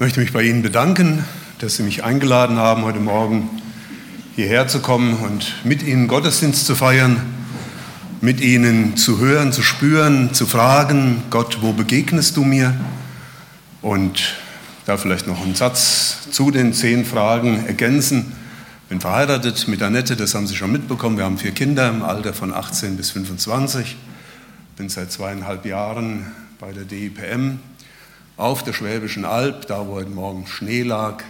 Ich möchte mich bei Ihnen bedanken, dass Sie mich eingeladen haben, heute Morgen hierher zu kommen und mit Ihnen Gottesdienst zu feiern, mit Ihnen zu hören, zu spüren, zu fragen, Gott, wo begegnest du mir? Und da vielleicht noch einen Satz zu den zehn Fragen ergänzen. Bin verheiratet mit Annette, das haben Sie schon mitbekommen. Wir haben vier Kinder im Alter von 18 bis 25. Bin seit zweieinhalb Jahren bei der DIPM auf der Schwäbischen Alb, da wo heute Morgen Schnee lag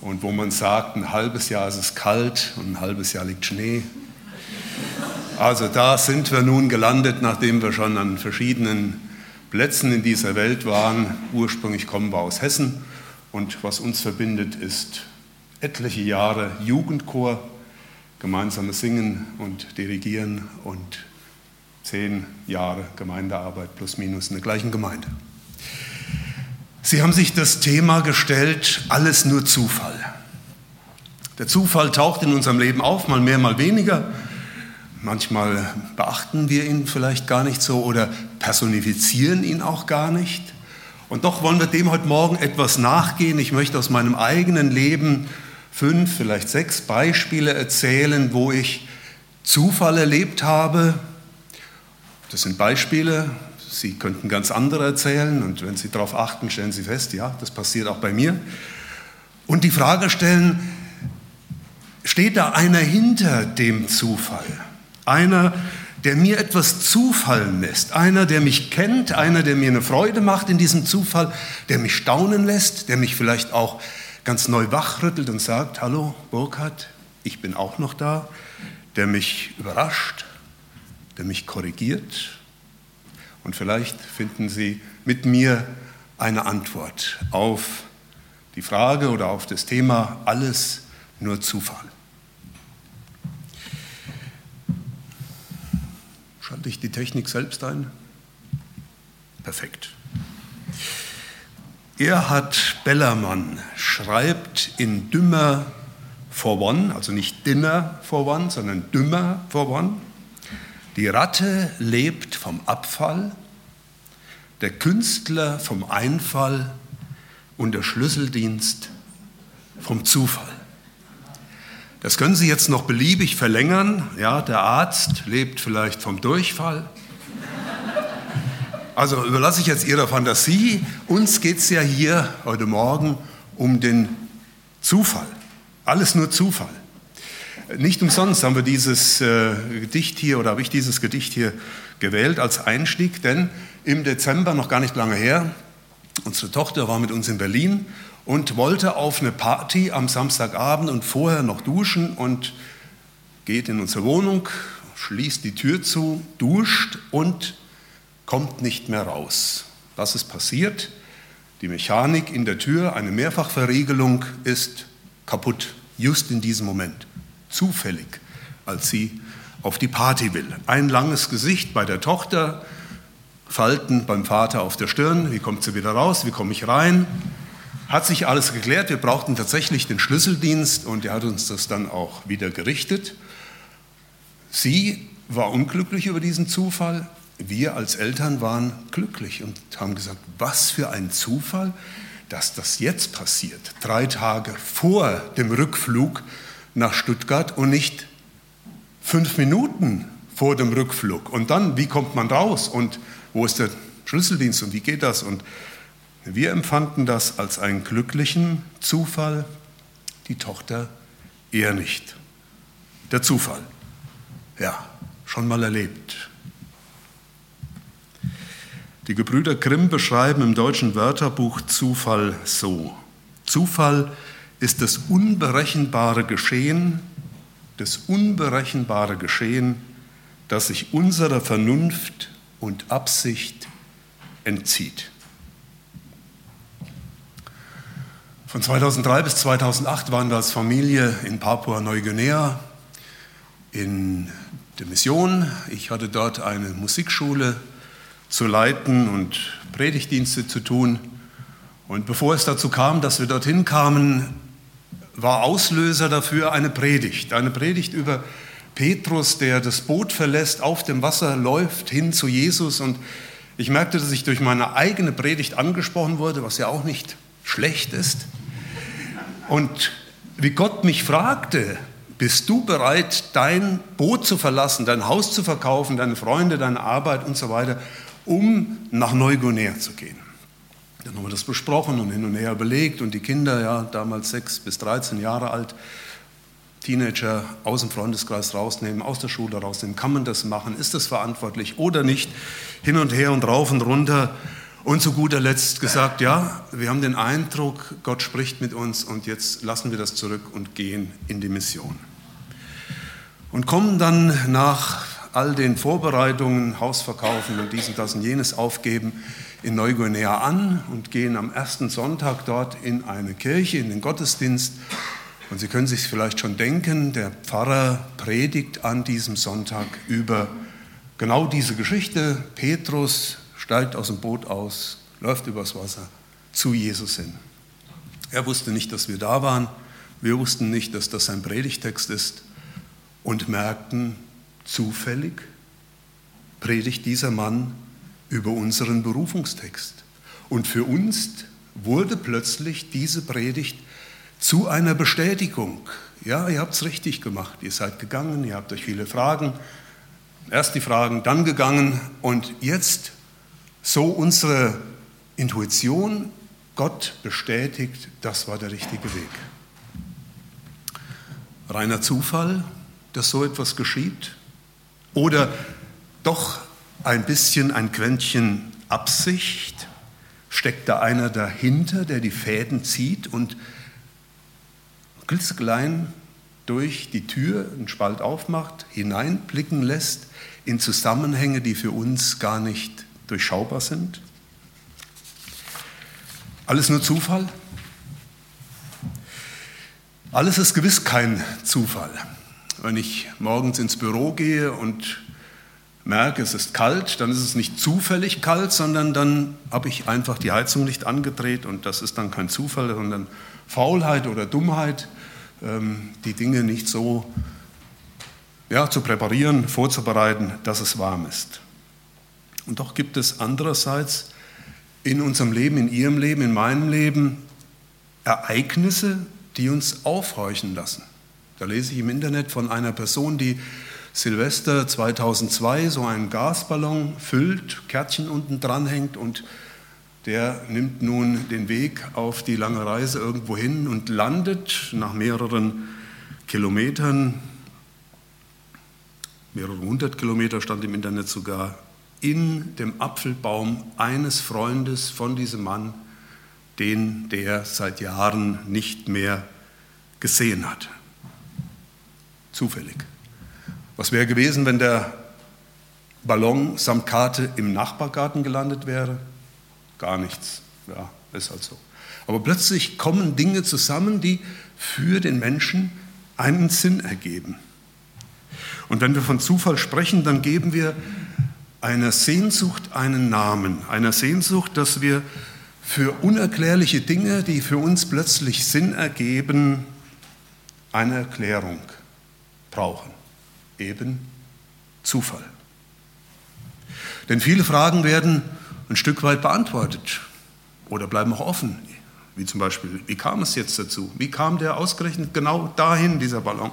und wo man sagt, ein halbes Jahr ist es kalt und ein halbes Jahr liegt Schnee. Also da sind wir nun gelandet, nachdem wir schon an verschiedenen Plätzen in dieser Welt waren. Ursprünglich kommen wir aus Hessen und was uns verbindet, ist etliche Jahre Jugendchor, gemeinsames Singen und Dirigieren und zehn Jahre Gemeindearbeit plus minus in der gleichen Gemeinde. Sie haben sich das Thema gestellt, alles nur Zufall. Der Zufall taucht in unserem Leben auf, mal mehr, mal weniger. Manchmal beachten wir ihn vielleicht gar nicht so oder personifizieren ihn auch gar nicht. Und doch wollen wir dem heute Morgen etwas nachgehen. Ich möchte aus meinem eigenen Leben fünf, vielleicht sechs Beispiele erzählen, wo ich Zufall erlebt habe. Das sind Beispiele, Sie könnten ganz andere erzählen und wenn Sie darauf achten, stellen Sie fest, ja, das passiert auch bei mir. Und die Frage stellen, steht da einer hinter dem Zufall? Einer, der mir etwas zufallen lässt, einer, der mich kennt, einer, der mir eine Freude macht in diesem Zufall, der mich staunen lässt, der mich vielleicht auch ganz neu wachrüttelt und sagt, hallo Burkhard, ich bin auch noch da, der mich überrascht, der mich korrigiert, und vielleicht finden Sie mit mir eine Antwort auf die Frage oder auf das Thema alles nur Zufall. Schalte ich die Technik selbst ein? Perfekt. Erhard Bellermann schreibt in Dümmer for One, also nicht Dinner for One, sondern Dümmer for One, die Ratte lebt vom Abfall, der Künstler vom Einfall und der Schlüsseldienst vom Zufall. Das können Sie jetzt noch beliebig verlängern. Ja, der Arzt lebt vielleicht vom Durchfall. Also überlasse ich jetzt Ihrer Fantasie. Uns geht es ja hier heute Morgen um den Zufall. Alles nur Zufall. Nicht umsonst haben wir dieses äh, Gedicht hier oder habe ich dieses Gedicht hier gewählt als Einstieg, denn im Dezember, noch gar nicht lange her, unsere Tochter war mit uns in Berlin und wollte auf eine Party am Samstagabend und vorher noch duschen und geht in unsere Wohnung, schließt die Tür zu, duscht und kommt nicht mehr raus. Was ist passiert? Die Mechanik in der Tür, eine Mehrfachverriegelung ist kaputt, just in diesem Moment zufällig, als sie auf die Party will. Ein langes Gesicht bei der Tochter, Falten beim Vater auf der Stirn. Wie kommt sie wieder raus? Wie komme ich rein? Hat sich alles geklärt. Wir brauchten tatsächlich den Schlüsseldienst und er hat uns das dann auch wieder gerichtet. Sie war unglücklich über diesen Zufall. Wir als Eltern waren glücklich und haben gesagt, was für ein Zufall, dass das jetzt passiert. Drei Tage vor dem Rückflug nach Stuttgart und nicht fünf Minuten vor dem Rückflug. Und dann, wie kommt man raus und wo ist der Schlüsseldienst und wie geht das? Und wir empfanden das als einen glücklichen Zufall, die Tochter eher nicht. Der Zufall. Ja, schon mal erlebt. Die Gebrüder Grimm beschreiben im deutschen Wörterbuch Zufall so. Zufall ist das unberechenbare Geschehen, das unberechenbare Geschehen, das sich unserer Vernunft und Absicht entzieht. Von 2003 bis 2008 waren wir als Familie in Papua-Neuguinea in der Mission. Ich hatte dort eine Musikschule zu leiten und Predigtdienste zu tun. Und bevor es dazu kam, dass wir dorthin kamen, war Auslöser dafür eine Predigt, eine Predigt über Petrus, der das Boot verlässt, auf dem Wasser läuft hin zu Jesus. Und ich merkte, dass ich durch meine eigene Predigt angesprochen wurde, was ja auch nicht schlecht ist. Und wie Gott mich fragte, bist du bereit, dein Boot zu verlassen, dein Haus zu verkaufen, deine Freunde, deine Arbeit und so weiter, um nach Neuguinea zu gehen? Dann haben wir das besprochen und hin und her überlegt und die Kinder, ja, damals sechs bis 13 Jahre alt, Teenager aus dem Freundeskreis rausnehmen, aus der Schule rausnehmen. Kann man das machen? Ist das verantwortlich oder nicht? Hin und her und rauf und runter. Und zu guter Letzt gesagt, ja, wir haben den Eindruck, Gott spricht mit uns und jetzt lassen wir das zurück und gehen in die Mission. Und kommen dann nach all den Vorbereitungen, Haus verkaufen und dies und das und jenes aufgeben, in Neuguinea an und gehen am ersten Sonntag dort in eine Kirche, in den Gottesdienst und Sie können sich vielleicht schon denken, der Pfarrer predigt an diesem Sonntag über genau diese Geschichte. Petrus steigt aus dem Boot aus, läuft übers Wasser zu Jesus hin. Er wusste nicht, dass wir da waren. Wir wussten nicht, dass das sein Predigtext ist und merkten zufällig, predigt dieser Mann über unseren Berufungstext. Und für uns wurde plötzlich diese Predigt zu einer Bestätigung. Ja, ihr habt es richtig gemacht. Ihr seid gegangen, ihr habt euch viele Fragen, erst die Fragen, dann gegangen und jetzt so unsere Intuition, Gott bestätigt, das war der richtige Weg. Reiner Zufall, dass so etwas geschieht? Oder doch ein bisschen ein Quäntchen Absicht? Steckt da einer dahinter, der die Fäden zieht und klitzeklein durch die Tür einen Spalt aufmacht, hineinblicken lässt in Zusammenhänge, die für uns gar nicht durchschaubar sind? Alles nur Zufall? Alles ist gewiss kein Zufall. Wenn ich morgens ins Büro gehe und merke, es ist kalt, dann ist es nicht zufällig kalt, sondern dann habe ich einfach die Heizung nicht angedreht und das ist dann kein Zufall, sondern Faulheit oder Dummheit. Ähm, die Dinge nicht so ja, zu präparieren, vorzubereiten, dass es warm ist. Und doch gibt es andererseits in unserem Leben, in Ihrem Leben, in meinem Leben Ereignisse, die uns aufhorchen lassen. Da lese ich im Internet von einer Person, die Silvester 2002 so einen Gasballon füllt, Kärtchen unten dranhängt und der nimmt nun den Weg auf die lange Reise irgendwo hin und landet nach mehreren Kilometern, mehrere hundert Kilometer stand im Internet sogar, in dem Apfelbaum eines Freundes von diesem Mann, den der seit Jahren nicht mehr gesehen hat. Zufällig. Was wäre gewesen, wenn der Ballon samt Karte im Nachbargarten gelandet wäre? gar nichts. Ja, ist halt so. Aber plötzlich kommen Dinge zusammen, die für den Menschen einen Sinn ergeben. Und wenn wir von Zufall sprechen, dann geben wir einer Sehnsucht einen Namen, einer Sehnsucht, dass wir für unerklärliche Dinge, die für uns plötzlich Sinn ergeben, eine Erklärung brauchen. Eben Zufall. Denn viele Fragen werden ein Stück weit beantwortet oder bleiben auch offen. Wie zum Beispiel, wie kam es jetzt dazu? Wie kam der ausgerechnet genau dahin, dieser Ballon?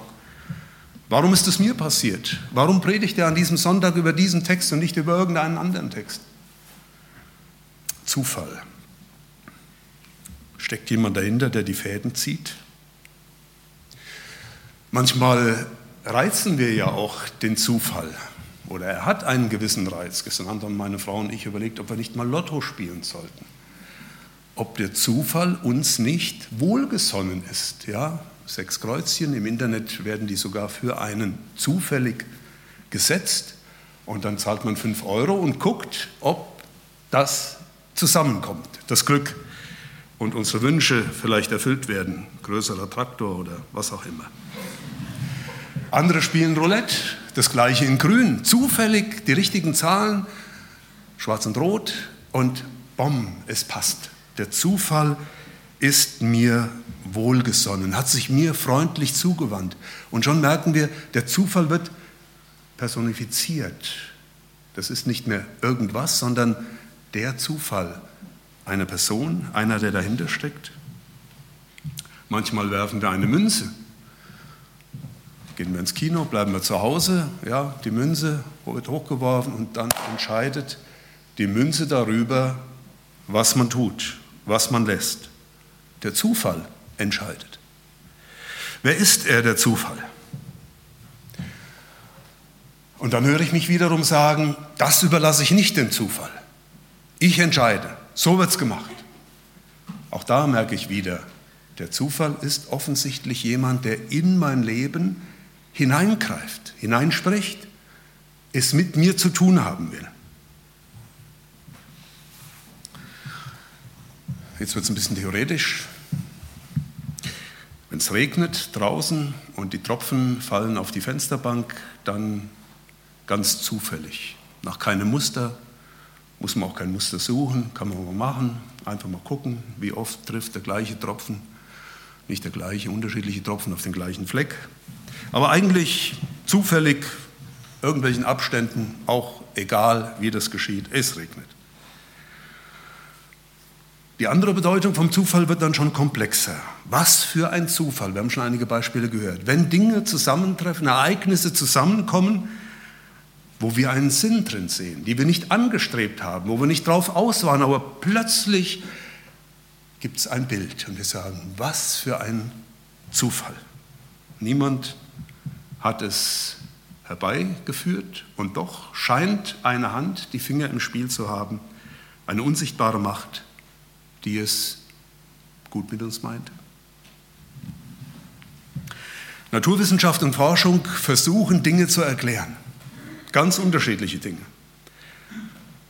Warum ist es mir passiert? Warum predigt er an diesem Sonntag über diesen Text und nicht über irgendeinen anderen Text? Zufall. Steckt jemand dahinter, der die Fäden zieht? Manchmal reizen wir ja auch den Zufall oder er hat einen gewissen Reiz. Gestern haben meine Frau und ich überlegt, ob wir nicht mal Lotto spielen sollten. Ob der Zufall uns nicht wohlgesonnen ist. Ja, sechs Kreuzchen, im Internet werden die sogar für einen zufällig gesetzt und dann zahlt man fünf Euro und guckt, ob das zusammenkommt, das Glück und unsere Wünsche vielleicht erfüllt werden, größerer Traktor oder was auch immer. Andere spielen Roulette, das gleiche in Grün. Zufällig die richtigen Zahlen, schwarz und rot und bom, es passt. Der Zufall ist mir wohlgesonnen, hat sich mir freundlich zugewandt. Und schon merken wir, der Zufall wird personifiziert. Das ist nicht mehr irgendwas, sondern der Zufall, eine Person, einer, der dahinter steckt. Manchmal werfen wir eine Münze. Gehen wir ins Kino, bleiben wir zu Hause, ja, die Münze wird hochgeworfen und dann entscheidet die Münze darüber, was man tut, was man lässt. Der Zufall entscheidet. Wer ist er, der Zufall? Und dann höre ich mich wiederum sagen, das überlasse ich nicht dem Zufall. Ich entscheide. So wird es gemacht. Auch da merke ich wieder, der Zufall ist offensichtlich jemand, der in mein Leben hineingreift, hineinspricht, es mit mir zu tun haben will. Jetzt wird es ein bisschen theoretisch. Wenn es regnet draußen und die Tropfen fallen auf die Fensterbank, dann ganz zufällig, nach keinem Muster, muss man auch kein Muster suchen, kann man mal machen, einfach mal gucken, wie oft trifft der gleiche Tropfen, nicht der gleiche, unterschiedliche Tropfen auf den gleichen Fleck. Aber eigentlich zufällig, irgendwelchen Abständen, auch egal wie das geschieht, es regnet. Die andere Bedeutung vom Zufall wird dann schon komplexer. Was für ein Zufall, wir haben schon einige Beispiele gehört. Wenn Dinge zusammentreffen, Ereignisse zusammenkommen, wo wir einen Sinn drin sehen, die wir nicht angestrebt haben, wo wir nicht drauf aus waren, aber plötzlich gibt es ein Bild und wir sagen, was für ein Zufall. Niemand hat es herbeigeführt und doch scheint eine Hand die Finger im Spiel zu haben, eine unsichtbare Macht, die es gut mit uns meint. Naturwissenschaft und Forschung versuchen Dinge zu erklären, ganz unterschiedliche Dinge.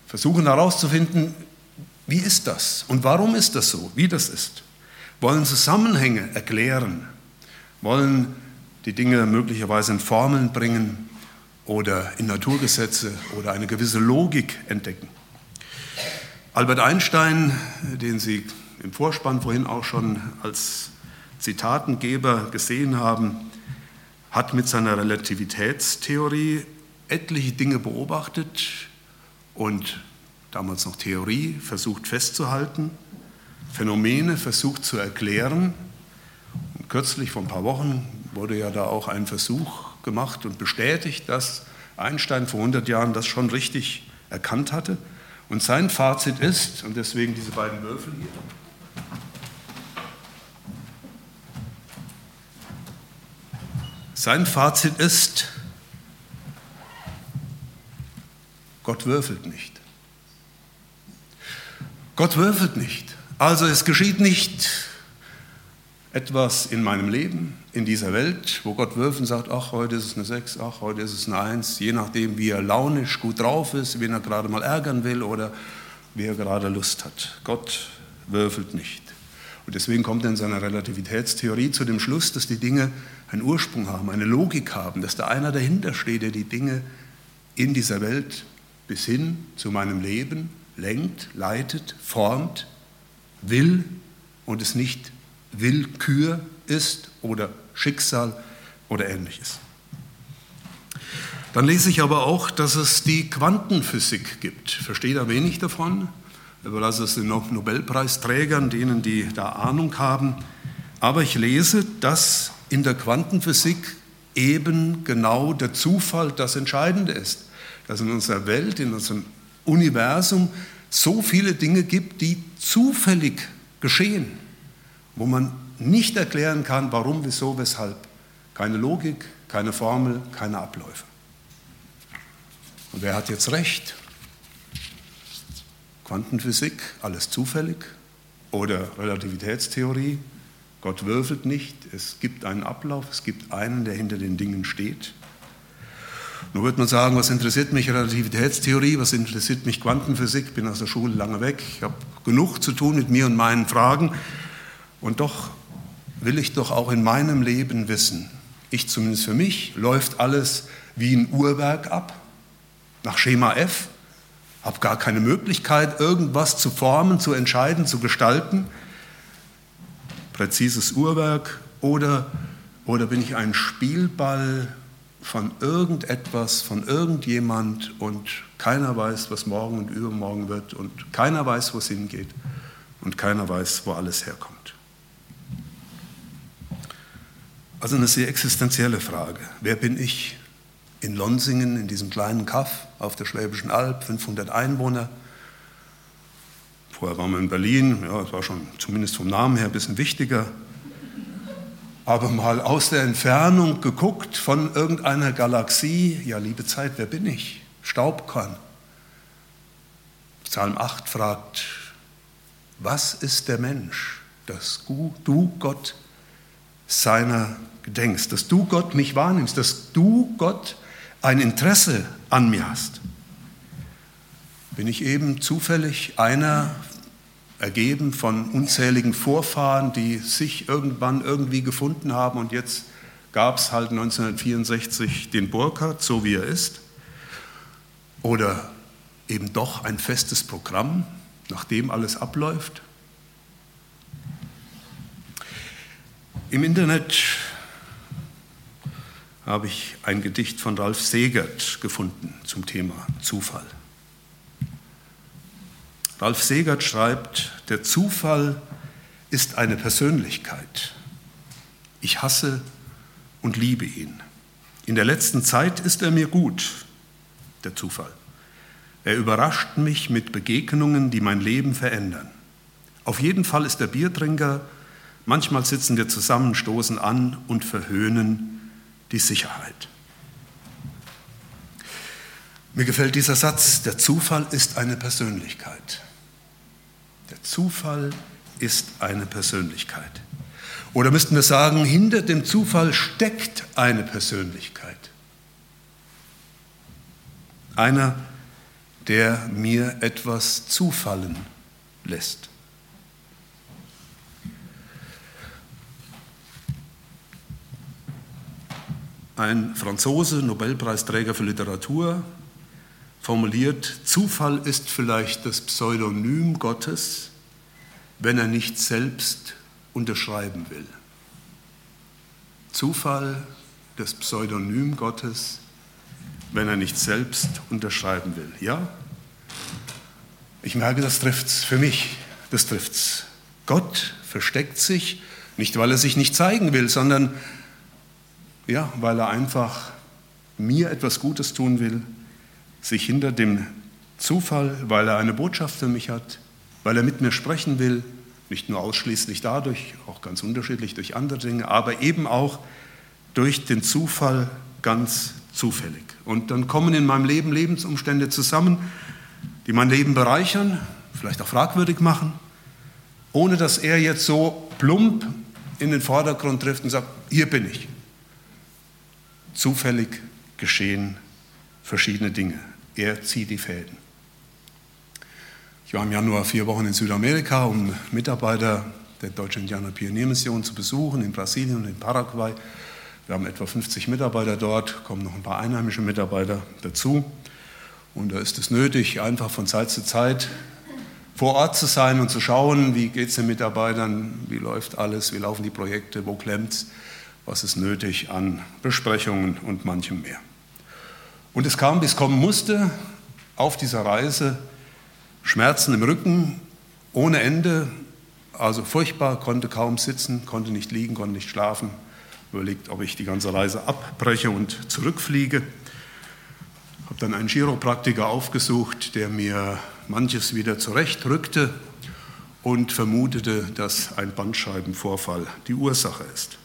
Versuchen herauszufinden, wie ist das und warum ist das so, wie das ist. Wollen Zusammenhänge erklären, wollen die Dinge möglicherweise in Formeln bringen oder in Naturgesetze oder eine gewisse Logik entdecken. Albert Einstein, den Sie im Vorspann vorhin auch schon als Zitatengeber gesehen haben, hat mit seiner Relativitätstheorie etliche Dinge beobachtet und damals noch Theorie versucht festzuhalten, Phänomene versucht zu erklären. Kürzlich, vor ein paar Wochen, wurde ja da auch ein Versuch gemacht und bestätigt, dass Einstein vor 100 Jahren das schon richtig erkannt hatte. Und sein Fazit ist, und deswegen diese beiden Würfel hier, sein Fazit ist, Gott würfelt nicht. Gott würfelt nicht. Also es geschieht nicht etwas in meinem Leben, in dieser Welt, wo Gott wirft und sagt, ach, heute ist es eine 6, ach, heute ist es eine 1, je nachdem, wie er launisch gut drauf ist, wen er gerade mal ärgern will oder wie er gerade Lust hat. Gott würfelt nicht. Und deswegen kommt er in seiner Relativitätstheorie zu dem Schluss, dass die Dinge einen Ursprung haben, eine Logik haben, dass da einer dahinter steht, der die Dinge in dieser Welt bis hin zu meinem Leben lenkt, leitet, formt, will und es nicht Willkür ist oder Schicksal oder ähnliches. Dann lese ich aber auch, dass es die Quantenphysik gibt. Verstehe da wenig davon, überlasse es den Nobelpreisträgern, denen die da Ahnung haben. Aber ich lese, dass in der Quantenphysik eben genau der Zufall das Entscheidende ist. Dass in unserer Welt, in unserem Universum so viele Dinge gibt, die zufällig geschehen wo man nicht erklären kann, warum, wieso, weshalb. Keine Logik, keine Formel, keine Abläufe. Und wer hat jetzt recht? Quantenphysik, alles zufällig? Oder Relativitätstheorie, Gott würfelt nicht, es gibt einen Ablauf, es gibt einen, der hinter den Dingen steht. Nun wird man sagen, was interessiert mich Relativitätstheorie, was interessiert mich Quantenphysik, ich bin aus der Schule lange weg, ich habe genug zu tun mit mir und meinen Fragen. Und doch will ich doch auch in meinem Leben wissen, ich zumindest für mich, läuft alles wie ein Uhrwerk ab, nach Schema F, habe gar keine Möglichkeit, irgendwas zu formen, zu entscheiden, zu gestalten. Präzises Uhrwerk oder, oder bin ich ein Spielball von irgendetwas, von irgendjemand und keiner weiß, was morgen und übermorgen wird und keiner weiß, wo es hingeht. und keiner weiß, wo alles herkommt. Also eine sehr existenzielle Frage. Wer bin ich? In Lonsingen, in diesem kleinen Kaff auf der Schwäbischen Alb, 500 Einwohner. Vorher waren wir in Berlin, ja, das war schon zumindest vom Namen her ein bisschen wichtiger. Aber mal aus der Entfernung geguckt von irgendeiner Galaxie, ja, liebe Zeit, wer bin ich? Staubkorn. Psalm 8 fragt, was ist der Mensch, dass du, Gott, seiner gedenkst, dass du, Gott, mich wahrnimmst, dass du, Gott, ein Interesse an mir hast? Bin ich eben zufällig einer ergeben von unzähligen Vorfahren, die sich irgendwann irgendwie gefunden haben und jetzt gab es halt 1964 den Burkhardt, so wie er ist? Oder eben doch ein festes Programm, nach dem alles abläuft? Im Internet habe ich ein Gedicht von Ralf Segert gefunden zum Thema Zufall. Ralf Segert schreibt, der Zufall ist eine Persönlichkeit. Ich hasse und liebe ihn. In der letzten Zeit ist er mir gut, der Zufall. Er überrascht mich mit Begegnungen, die mein Leben verändern. Auf jeden Fall ist der Biertrinker, manchmal sitzen wir zusammen, stoßen an und verhöhnen die Sicherheit. Mir gefällt dieser Satz, der Zufall ist eine Persönlichkeit. Der Zufall ist eine Persönlichkeit. Oder müssten wir sagen, hinter dem Zufall steckt eine Persönlichkeit. Einer, der mir etwas zufallen lässt. Ein Franzose, Nobelpreisträger für Literatur, formuliert, Zufall ist vielleicht das Pseudonym Gottes, wenn er nicht selbst unterschreiben will. Zufall, das Pseudonym Gottes, wenn er nicht selbst unterschreiben will. Ja, ich merke, das trifft's für mich, das trifft's. Gott versteckt sich, nicht weil er sich nicht zeigen will, sondern ja, weil er einfach mir etwas Gutes tun will sich hinter dem Zufall, weil er eine Botschaft für mich hat, weil er mit mir sprechen will, nicht nur ausschließlich dadurch, auch ganz unterschiedlich durch andere Dinge, aber eben auch durch den Zufall ganz zufällig. Und dann kommen in meinem Leben Lebensumstände zusammen, die mein Leben bereichern, vielleicht auch fragwürdig machen, ohne dass er jetzt so plump in den Vordergrund trifft und sagt, hier bin ich. Zufällig geschehen verschiedene Dinge. Er zieht die Fäden. Ich war im Januar vier Wochen in Südamerika, um Mitarbeiter der Deutschen Indianer Pioniermission zu besuchen, in Brasilien und in Paraguay. Wir haben etwa 50 Mitarbeiter dort, kommen noch ein paar einheimische Mitarbeiter dazu. Und da ist es nötig, einfach von Zeit zu Zeit vor Ort zu sein und zu schauen, wie geht es den Mitarbeitern, wie läuft alles, wie laufen die Projekte, wo klemmt es, was ist nötig an Besprechungen und manchem mehr. Und es kam, wie es kommen musste, auf dieser Reise Schmerzen im Rücken ohne Ende, also furchtbar, konnte kaum sitzen, konnte nicht liegen, konnte nicht schlafen. Überlegt, ob ich die ganze Reise abbreche und zurückfliege. Habe dann einen Chiropraktiker aufgesucht, der mir manches wieder zurechtrückte und vermutete, dass ein Bandscheibenvorfall die Ursache ist.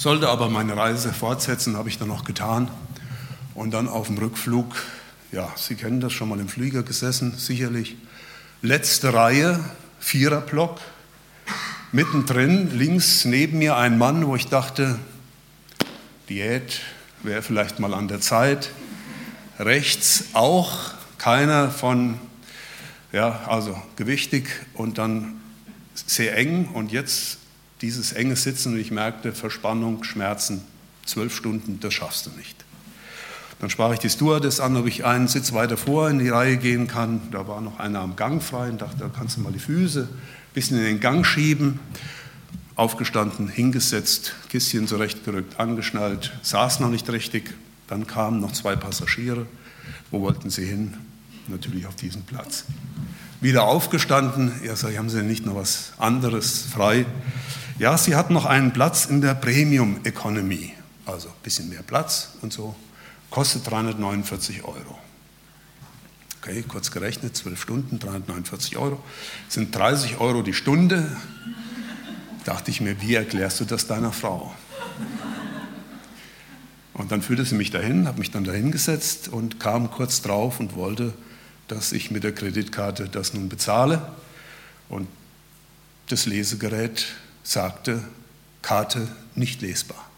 Sollte aber meine Reise fortsetzen, habe ich dann noch getan und dann auf dem Rückflug, ja, Sie kennen das schon mal im Flieger gesessen, sicherlich. Letzte Reihe, Viererblock, mittendrin, links neben mir ein Mann, wo ich dachte, Diät wäre vielleicht mal an der Zeit. Rechts auch keiner von, ja, also gewichtig und dann sehr eng und jetzt dieses enge Sitzen und ich merkte Verspannung, Schmerzen, zwölf Stunden, das schaffst du nicht. Dann sprach ich die Stewardess an, ob ich einen Sitz weiter vor in die Reihe gehen kann. Da war noch einer am Gang frei und dachte, da kannst du mal die Füße ein bisschen in den Gang schieben. Aufgestanden, hingesetzt, Kistchen zurechtgerückt, angeschnallt, saß noch nicht richtig. Dann kamen noch zwei Passagiere. Wo wollten sie hin? Natürlich auf diesen Platz. wieder aufgestanden. Ja, sag ich, haben Sie denn nicht noch was anderes frei? Ja, sie hat noch einen Platz in der Premium Economy, also ein bisschen mehr Platz und so, kostet 349 Euro. Okay, kurz gerechnet, 12 Stunden, 349 Euro, sind 30 Euro die Stunde. Dachte ich mir, wie erklärst du das deiner Frau? Und dann führte sie mich dahin, habe mich dann dahin gesetzt und kam kurz drauf und wollte, dass ich mit der Kreditkarte das nun bezahle. Und das Lesegerät sagte, Karte nicht lesbar.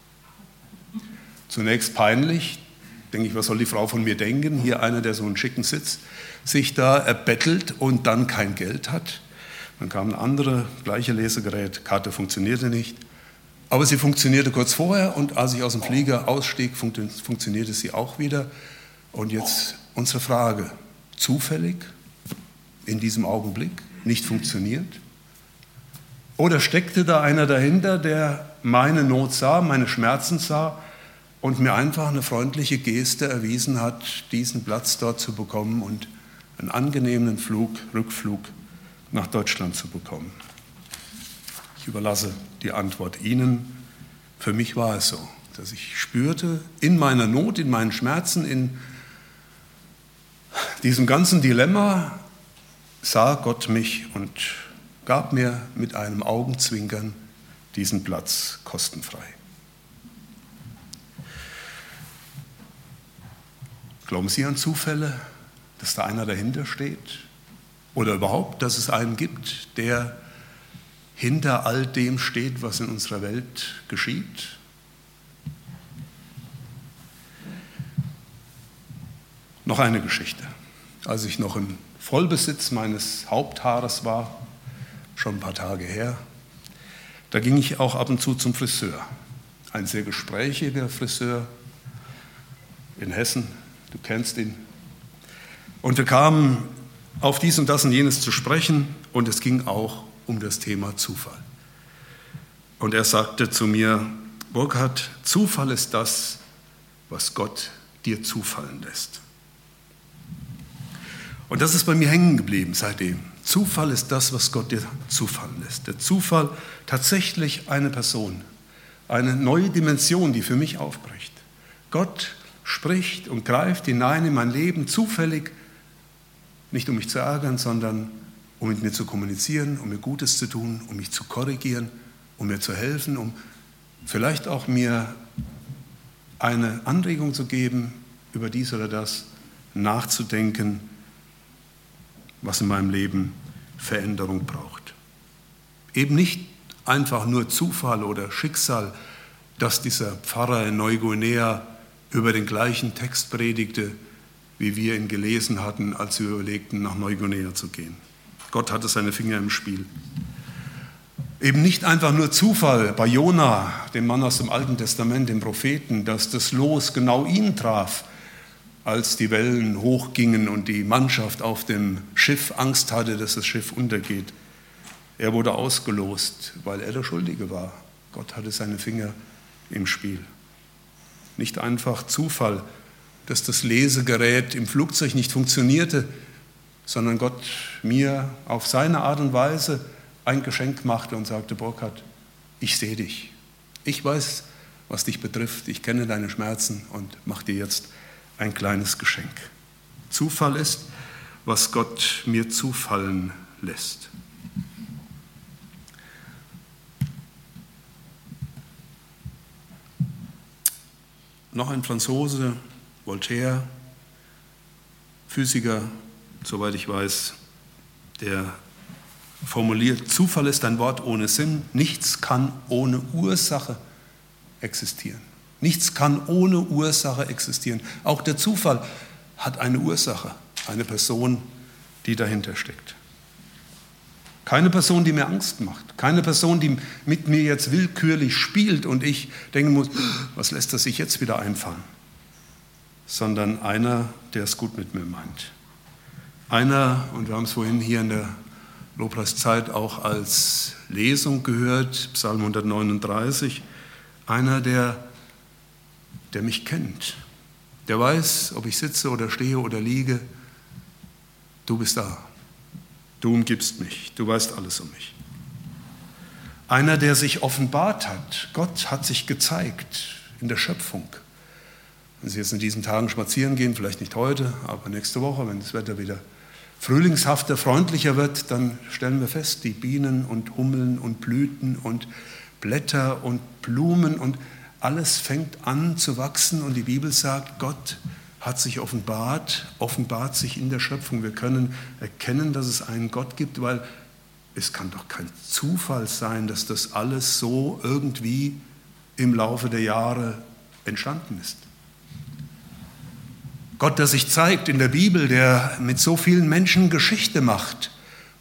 Zunächst peinlich, denke ich, was soll die Frau von mir denken? Hier einer, der so einen schicken Sitz sich da erbettelt und dann kein Geld hat. Dann kam ein anderes, gleiche Lesegerät, Karte funktionierte nicht. Aber sie funktionierte kurz vorher und als ich aus dem Flieger ausstieg, funktionierte sie auch wieder. Und jetzt unsere Frage, zufällig in diesem Augenblick nicht funktioniert? Oder steckte da einer dahinter, der meine Not sah, meine Schmerzen sah und mir einfach eine freundliche Geste erwiesen hat, diesen Platz dort zu bekommen und einen angenehmen Flug, Rückflug nach Deutschland zu bekommen? Ich überlasse die Antwort Ihnen. Für mich war es so, dass ich spürte, in meiner Not, in meinen Schmerzen, in diesem ganzen Dilemma sah Gott mich und gab mir mit einem Augenzwinkern diesen Platz kostenfrei. Glauben Sie an Zufälle, dass da einer dahinter steht? Oder überhaupt, dass es einen gibt, der hinter all dem steht, was in unserer Welt geschieht? Noch eine Geschichte. Als ich noch im Vollbesitz meines Haupthaares war, schon ein paar Tage her, da ging ich auch ab und zu zum Friseur. Ein sehr gesprächiger Friseur in Hessen, du kennst ihn. Und wir kamen auf dies und das und jenes zu sprechen und es ging auch um das Thema Zufall. Und er sagte zu mir, Burkhard, Zufall ist das, was Gott dir zufallen lässt. Und das ist bei mir hängen geblieben seitdem. Zufall ist das, was Gott dir zufallen lässt. Der Zufall tatsächlich eine Person, eine neue Dimension, die für mich aufbricht. Gott spricht und greift hinein in mein Leben zufällig, nicht um mich zu ärgern, sondern um mit mir zu kommunizieren, um mir Gutes zu tun, um mich zu korrigieren, um mir zu helfen, um vielleicht auch mir eine Anregung zu geben, über dies oder das nachzudenken was in meinem Leben Veränderung braucht. Eben nicht einfach nur Zufall oder Schicksal, dass dieser Pfarrer in Neuguinea über den gleichen Text predigte, wie wir ihn gelesen hatten, als wir überlegten, nach Neuguinea zu gehen. Gott hatte seine Finger im Spiel. Eben nicht einfach nur Zufall bei Jona, dem Mann aus dem Alten Testament, dem Propheten, dass das Los genau ihn traf, als die Wellen hochgingen und die Mannschaft auf dem Schiff Angst hatte, dass das Schiff untergeht. Er wurde ausgelost, weil er der Schuldige war. Gott hatte seine Finger im Spiel. Nicht einfach Zufall, dass das Lesegerät im Flugzeug nicht funktionierte, sondern Gott mir auf seine Art und Weise ein Geschenk machte und sagte, Burkhard, ich sehe dich. Ich weiß, was dich betrifft. Ich kenne deine Schmerzen und mach dir jetzt ein kleines Geschenk. Zufall ist, was Gott mir zufallen lässt. Noch ein Franzose, Voltaire, Physiker, soweit ich weiß, der formuliert, Zufall ist ein Wort ohne Sinn, nichts kann ohne Ursache existieren. Nichts kann ohne Ursache existieren. Auch der Zufall hat eine Ursache, eine Person, die dahinter steckt. Keine Person, die mir Angst macht. Keine Person, die mit mir jetzt willkürlich spielt und ich denken muss, was lässt er sich jetzt wieder einfallen? Sondern einer, der es gut mit mir meint. Einer, und wir haben es vorhin hier in der Lobpreiszeit auch als Lesung gehört, Psalm 139, einer, der der mich kennt, der weiß, ob ich sitze oder stehe oder liege, du bist da. Du umgibst mich, du weißt alles um mich. Einer, der sich offenbart hat. Gott hat sich gezeigt in der Schöpfung. Wenn Sie jetzt in diesen Tagen spazieren gehen, vielleicht nicht heute, aber nächste Woche, wenn das Wetter wieder frühlingshafter, freundlicher wird, dann stellen wir fest, die Bienen und Hummeln und Blüten und Blätter und Blumen und alles fängt an zu wachsen und die Bibel sagt, Gott hat sich offenbart, offenbart sich in der Schöpfung. Wir können erkennen, dass es einen Gott gibt, weil es kann doch kein Zufall sein, dass das alles so irgendwie im Laufe der Jahre entstanden ist. Gott, der sich zeigt in der Bibel, der mit so vielen Menschen Geschichte macht,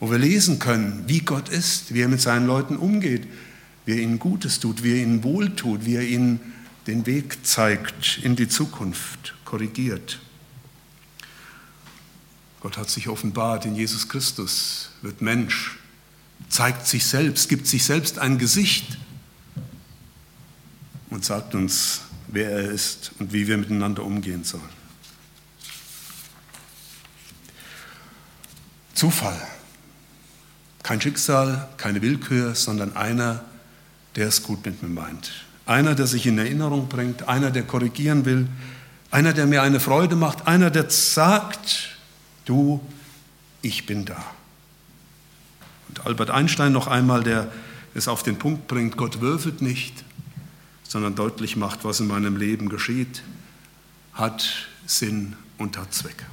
wo wir lesen können, wie Gott ist, wie er mit seinen Leuten umgeht, wie er ihnen Gutes tut, wie er ihnen wohltut, wie er ihnen den Weg zeigt in die Zukunft, korrigiert. Gott hat sich offenbart in Jesus Christus, wird Mensch, zeigt sich selbst, gibt sich selbst ein Gesicht und sagt uns, wer er ist und wie wir miteinander umgehen sollen. Zufall. Kein Schicksal, keine Willkür, sondern einer, der es gut mit mir meint. Einer, der sich in Erinnerung bringt, einer, der korrigieren will, einer, der mir eine Freude macht, einer, der sagt, du, ich bin da. Und Albert Einstein noch einmal, der es auf den Punkt bringt, Gott würfelt nicht, sondern deutlich macht, was in meinem Leben geschieht, hat Sinn und hat Zweck.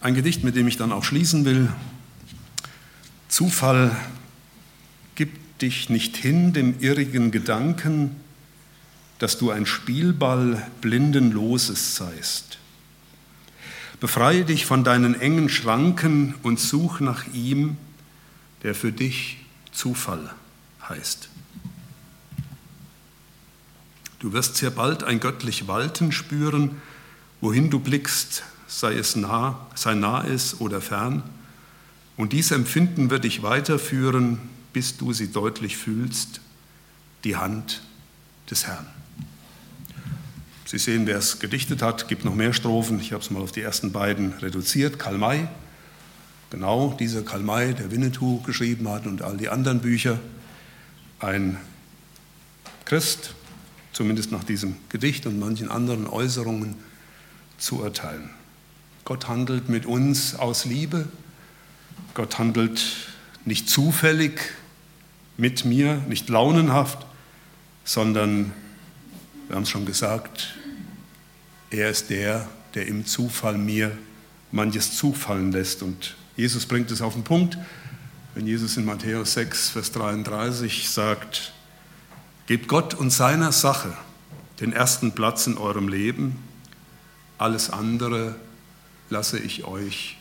Ein Gedicht, mit dem ich dann auch schließen will. Zufall gibt dich nicht hin dem irrigen Gedanken, dass du ein Spielball blindenloses seist. Befreie dich von deinen engen Schranken und such nach ihm, der für dich Zufall heißt. Du wirst sehr bald ein göttlich Walten spüren, wohin du blickst, sei es nah, sei nah ist oder fern. Und dies Empfinden wird dich weiterführen, bis du sie deutlich fühlst, die Hand des Herrn. Sie sehen, wer es gedichtet hat, gibt noch mehr Strophen. Ich habe es mal auf die ersten beiden reduziert. Karl May, genau dieser Karl May, der Winnetou geschrieben hat und all die anderen Bücher. Ein Christ, zumindest nach diesem Gedicht und manchen anderen Äußerungen, zu urteilen. Gott handelt mit uns aus Liebe. Gott handelt nicht zufällig mit mir, nicht launenhaft, sondern, wir haben es schon gesagt, er ist der, der im Zufall mir manches zufallen lässt. Und Jesus bringt es auf den Punkt, wenn Jesus in Matthäus 6, Vers 33 sagt, Gebt Gott und seiner Sache den ersten Platz in eurem Leben, alles andere lasse ich euch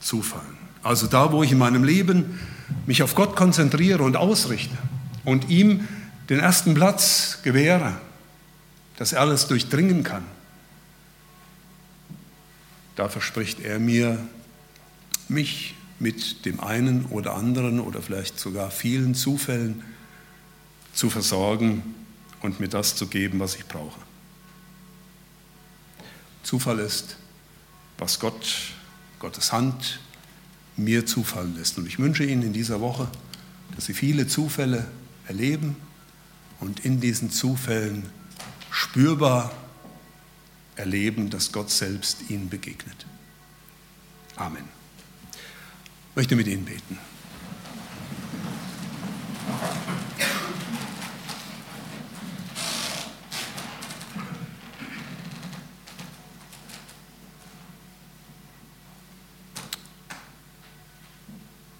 zufallen. Also da, wo ich in meinem Leben mich auf Gott konzentriere und ausrichte und ihm den ersten Platz gewähre, dass er alles durchdringen kann, da verspricht er mir, mich mit dem einen oder anderen oder vielleicht sogar vielen Zufällen zu versorgen und mir das zu geben, was ich brauche. Zufall ist, was Gott, Gottes Hand mir zufallen lässt. Und ich wünsche Ihnen in dieser Woche, dass Sie viele Zufälle erleben und in diesen Zufällen spürbar erleben, dass Gott selbst Ihnen begegnet. Amen. Ich möchte mit Ihnen beten.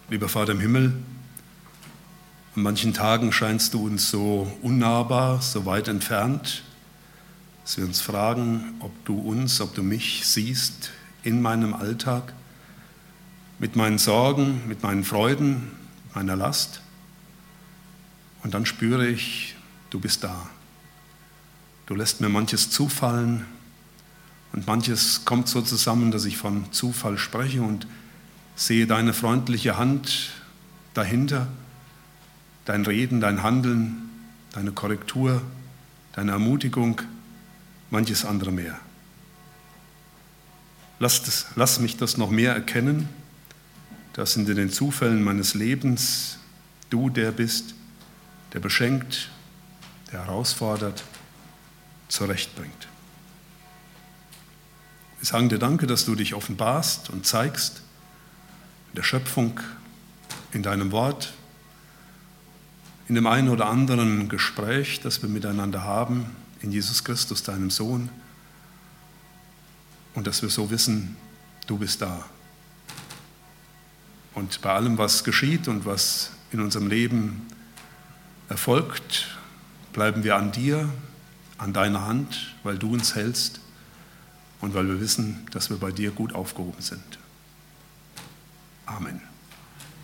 Lieber Vater im Himmel, an manchen Tagen scheinst du uns so unnahbar, so weit entfernt, dass wir uns fragen, ob du uns, ob du mich siehst in meinem Alltag, mit meinen Sorgen, mit meinen Freuden, meiner Last. Und dann spüre ich, du bist da. Du lässt mir manches zufallen und manches kommt so zusammen, dass ich von Zufall spreche und sehe deine freundliche Hand dahinter, dein Reden, dein Handeln, deine Korrektur, deine Ermutigung, manches andere mehr. Lass, das, lass mich das noch mehr erkennen, dass in den Zufällen meines Lebens du der bist, der beschenkt, der herausfordert, zurechtbringt. Wir sagen dir Danke, dass du dich offenbarst und zeigst der Schöpfung, in deinem Wort, in dem einen oder anderen Gespräch, das wir miteinander haben, in Jesus Christus, deinem Sohn, und dass wir so wissen, du bist da. Und bei allem, was geschieht und was in unserem Leben erfolgt, bleiben wir an dir, an deiner Hand, weil du uns hältst und weil wir wissen, dass wir bei dir gut aufgehoben sind. Amen.